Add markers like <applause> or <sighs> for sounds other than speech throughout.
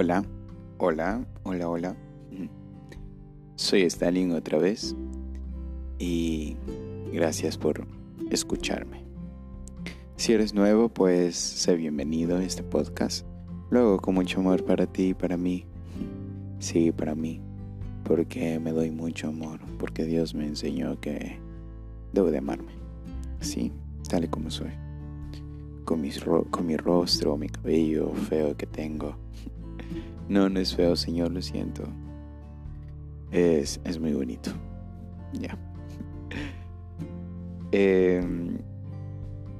Hola, hola, hola, hola. Soy Stalin otra vez y gracias por escucharme. Si eres nuevo, pues sé bienvenido a este podcast. Luego con mucho amor para ti y para mí. Sí, para mí. Porque me doy mucho amor. Porque Dios me enseñó que debo de amarme. Sí, tal y como soy. Con, con mi rostro, mi cabello feo que tengo no, no es feo, Señor, lo siento. Es, es muy bonito. Ya. <laughs> Em,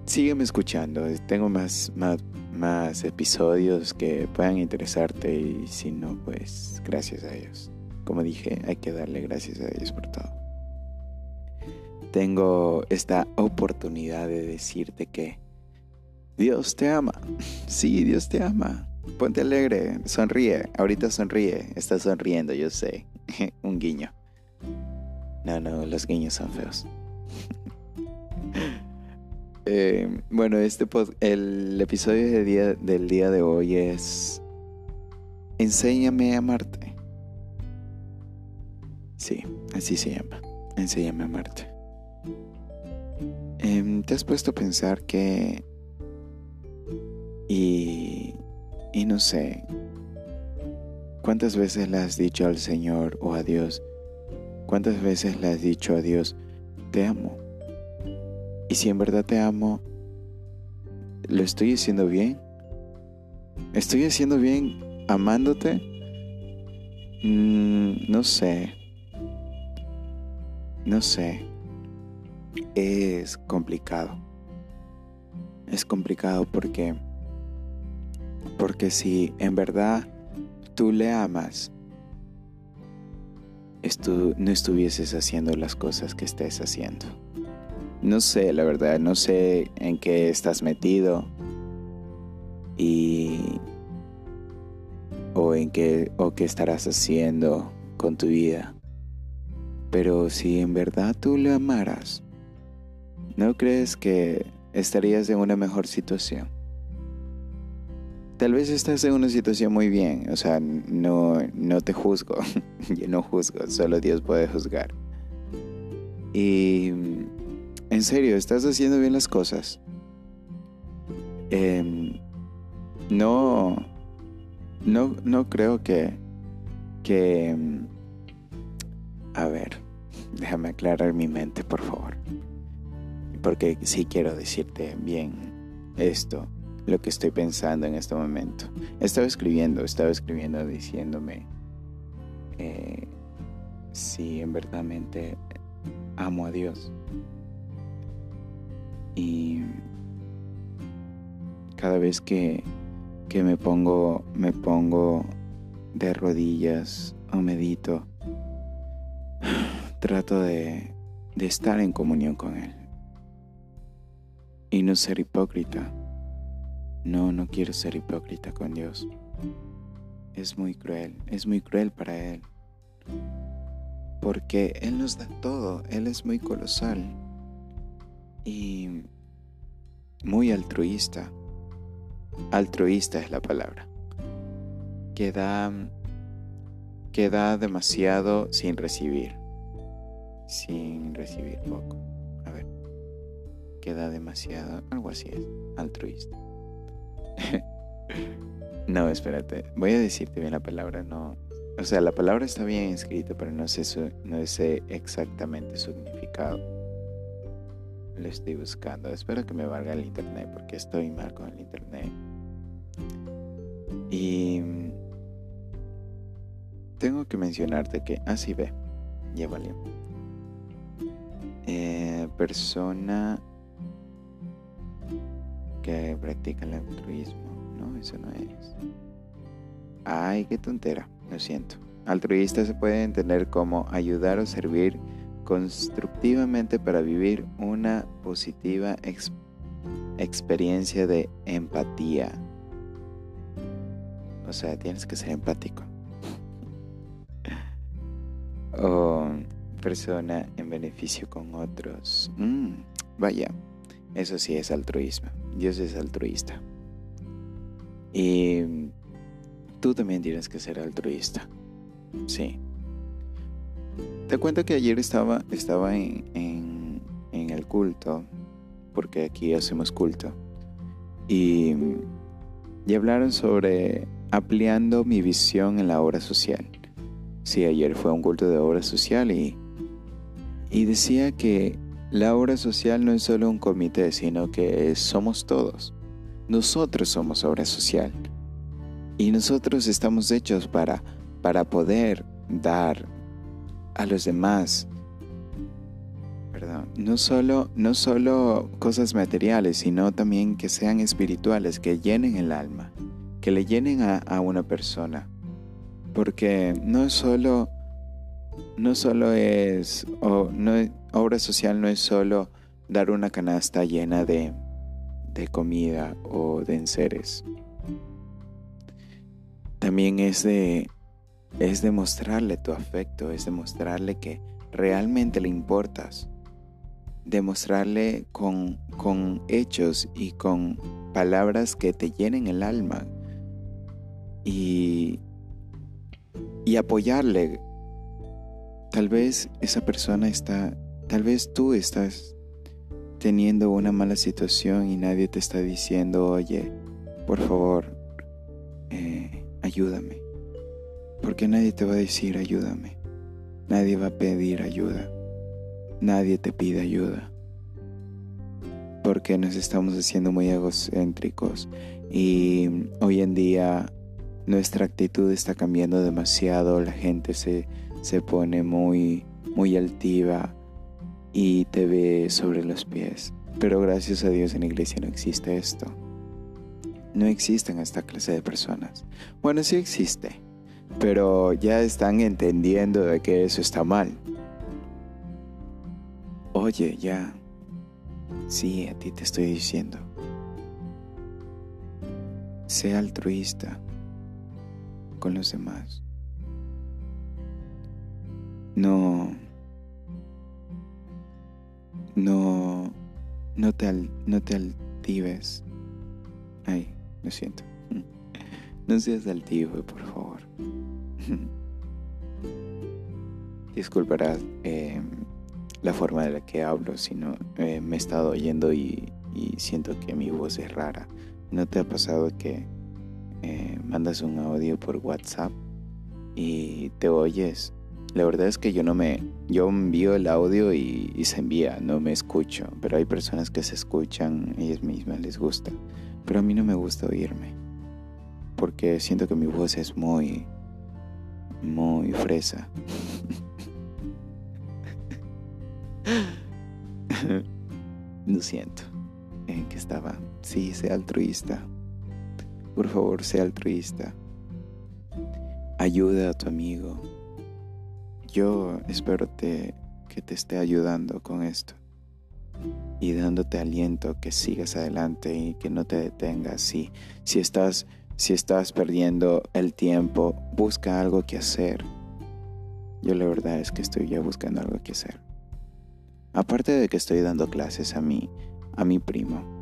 sígueme escuchando. Tengo más, más, más episodios que puedan interesarte y si no, pues gracias a ellos. Como dije, hay que darle gracias a ellos por todo. Tengo esta oportunidad de decirte que Dios te ama. <laughs> Sí, Dios te ama. Ponte alegre, sonríe. Ahorita sonríe. Estás sonriendo, yo sé. <laughs> Un guiño. No, no, los guiños son feos. <laughs> Eh, bueno, este el episodio día, del día de hoy es Enséñame a amarte. Sí, así se llama. Enséñame a amarte. Em, ¿Te has puesto a pensar que... Y y no sé, ¿cuántas veces le has dicho al Señor o a Dios? ¿Cuántas veces le has dicho a Dios, te amo? Y si en verdad te amo, ¿lo estoy haciendo bien? ¿Estoy haciendo bien amándote? Mm, no sé. No sé. Es complicado. Es complicado porque porque si en verdad tú le amas, no estuvieses haciendo las cosas que estés haciendo. No sé, la verdad, no sé en qué estás metido y o en qué o qué estarás haciendo con tu vida. Pero si en verdad tú le amaras, ¿no crees que estarías en una mejor situación? Tal vez estás en una situación muy bien, o sea, no, no te juzgo, <laughs> yo no juzgo, solo Dios puede juzgar. Y en serio, estás haciendo bien las cosas. Em, no, no, no creo que, que, a ver, <laughs> déjame aclarar mi mente, por favor, porque sí quiero decirte bien esto lo que estoy pensando en este momento. Estaba escribiendo, estaba escribiendo diciéndome eh, si en verdad amo a Dios. Y cada vez que, que me pongo, me pongo de rodillas o medito, <sighs> trato de, de estar en comunión con Él y no ser hipócrita no, no quiero ser hipócrita con Dios. Es muy cruel, es muy cruel para Él. Porque Él nos da todo, Él es muy colosal y muy altruista. Altruista es la palabra. Que da, que da demasiado sin recibir. Sin recibir poco. A ver. Que da demasiado, algo así es, altruista. <laughs> no, espérate. Voy a decirte bien la palabra. No. O sea, la palabra está bien escrita, pero no sé, su, no sé exactamente su significado. Lo estoy buscando. Espero que me valga el internet porque estoy mal con el internet. Y tengo que mencionarte que así ah, ve. Ya valió. Eh, persona que practica el altruismo. No, eso no es. Ay, qué tontera, lo siento. Altruista se puede entender como ayudar o servir constructivamente para vivir una positiva experiencia de empatía. O sea, tienes que ser empático. <laughs> o persona en beneficio con otros. Mm, vaya, eso sí es altruismo. Dios es altruista. Y tú también tienes que ser altruista. Sí. Te cuento que ayer estaba, estaba en, en el culto, porque aquí hacemos culto, y, y hablaron sobre ampliando mi visión en la obra social. Sí, ayer fue un culto de obra social y, y decía que la obra social no es solo un comité, sino que somos todos. Nosotros somos obra social. Y nosotros estamos hechos para, para poder dar a los demás. Perdón, no solo, no solo cosas materiales, sino también que sean espirituales, que llenen el alma que le llenen a, una persona. Porque no solo, no solo es, o no, obra social no es solo dar una canasta llena de, de comida o de enseres. También es de, es demostrarle tu afecto, es demostrarle que realmente le importas. Demostrarle con, con hechos y con palabras que te llenen el alma, y, y apoyarle. Tal vez esa persona está, tal vez tú estás teniendo una mala situación y nadie te está diciendo, oye, por favor, eh, ayúdame. Porque nadie te va a decir ayúdame. Nadie va a pedir ayuda. Nadie te pide ayuda. Porque nos estamos haciendo muy egocéntricos. Y hoy en día nuestra actitud está cambiando demasiado, la gente se, se pone muy, muy altiva y te ve sobre los pies. Pero gracias a Dios en la iglesia no existe esto. No existen esta clase de personas. Bueno, sí existe, pero ya están entendiendo de que eso está mal. Oye, ya. Sí, a ti te estoy diciendo. Sea altruista con los demás. No, no, no te, no te altives. Ay, lo siento. No seas altivo, por favor. <laughs> Disculparás eh, la forma de la que hablo, si no eh, me he estado oyendo y, y siento que mi voz es rara. ¿No te ha pasado que eh, mandas un audio por WhatsApp y te oyes. La verdad es que yo no me, yo envío el audio y, se envía, no me escucho, pero hay personas que se escuchan, ellas mismas les gusta, pero a mí no me gusta oírme, porque siento que mi voz es muy, muy fresa. <laughs> Lo siento, en que estaba, sí, sea altruista. Por favor, sea altruista. Ayuda a tu amigo. Yo espero que te esté ayudando con esto y dándote aliento que sigas adelante y que no te detengas. Si, si, estás, si estás perdiendo el tiempo, busca algo que hacer. Yo la verdad es que estoy ya buscando algo que hacer. Aparte de que estoy dando clases a mi, a mi primo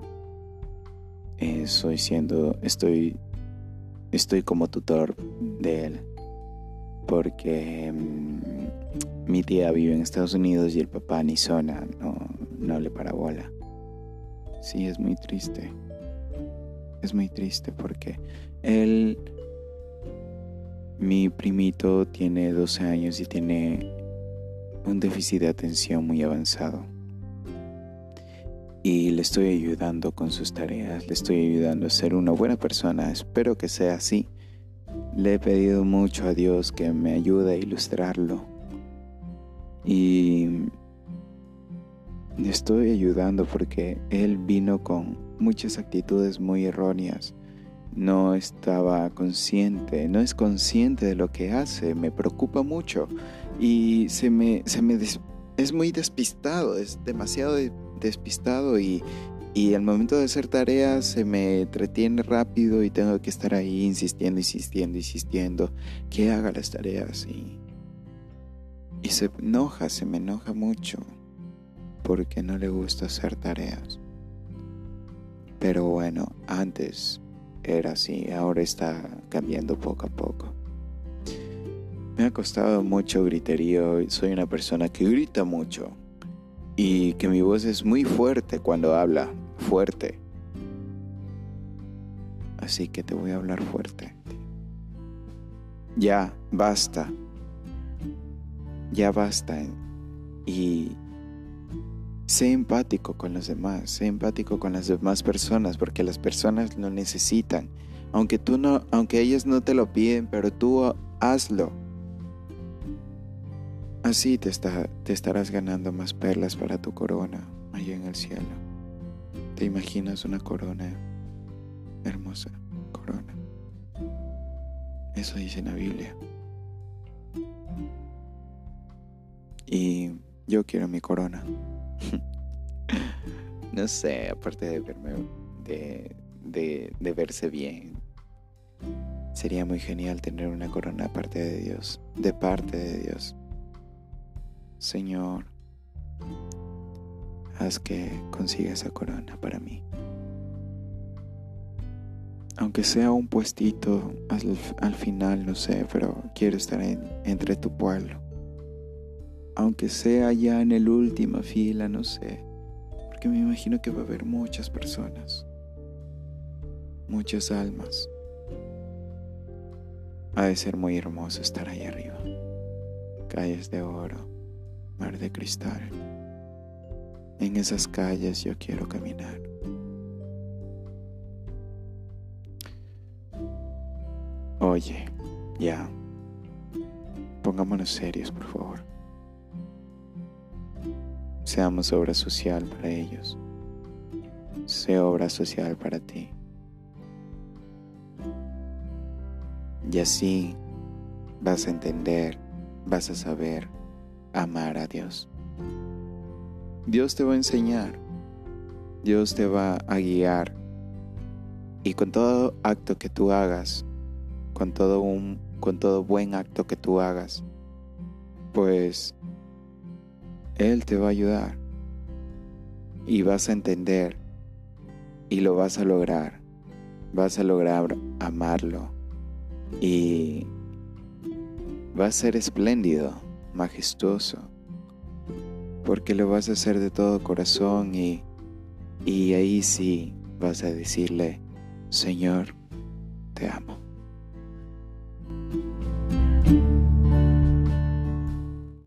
estoy siendo, estoy, estoy como tutor de él. Porque mm, mi tía vive en Estados Unidos y el papá ni zona, no, no le para bola. Sí, es muy triste. Es muy triste porque él, mi primito tiene 12 años y tiene un déficit de atención muy avanzado y le estoy ayudando con sus tareas, le estoy ayudando a ser una buena persona. Espero que sea así. Le he pedido mucho a Dios que me ayude a ilustrarlo. Y estoy ayudando porque Él vino con muchas actitudes muy erróneas. No estaba consciente, no es consciente de lo que hace, me preocupa mucho y se me, se me es muy despistado, es demasiado despistado y, y al momento de hacer tareas se me entretiene rápido y tengo que estar ahí insistiendo, insistiendo, insistiendo que haga las tareas y, y se enoja, se me enoja mucho porque no le gusta hacer tareas. Pero bueno, antes era así, ahora está cambiando poco a poco. Me ha costado mucho griterío, soy una persona que grita mucho y que mi voz es muy fuerte cuando habla, fuerte. Así que te voy a hablar fuerte. Ya, basta. Ya basta. Y sé empático con los demás, sé empático con las demás personas, porque las personas lo necesitan. Aunque tú no, aunque ellas no te lo piden, pero tú hazlo. Así te estarás ganando más perlas para tu corona allá en el cielo. ¿Te imaginas una corona hermosa? Corona. Eso dice la Biblia. Yo quiero mi corona. <laughs> no sé, aparte de verme, de, de, verse bien, sería muy genial tener una corona aparte de Dios, de parte de Dios. Señor, haz que consiga esa corona para mí. Aunque sea un puestito al, final, no sé, pero quiero estar entre tu pueblo aunque sea ya en el última fila, no sé, porque me imagino que va a haber muchas personas, muchas almas. Ha de ser muy hermoso estar ahí arriba. Calles de oro, mar de cristal. En esas calles yo quiero caminar. Oye, ya. Pongámonos serios, por favor. Seamos obra social para ellos. Sé obra social para ti. Y así vas a entender, vas a saber amar a Dios. Dios te va a enseñar, Dios te va a guiar. Y con todo acto que tú hagas, con todo un con todo buen acto que tú hagas, pues él te va a ayudar y vas a entender y lo vas a lograr. Vas a lograr amarlo y va a ser espléndido, majestuoso, porque lo vas a hacer de todo corazón y, y ahí sí vas a decirle, Señor, te amo.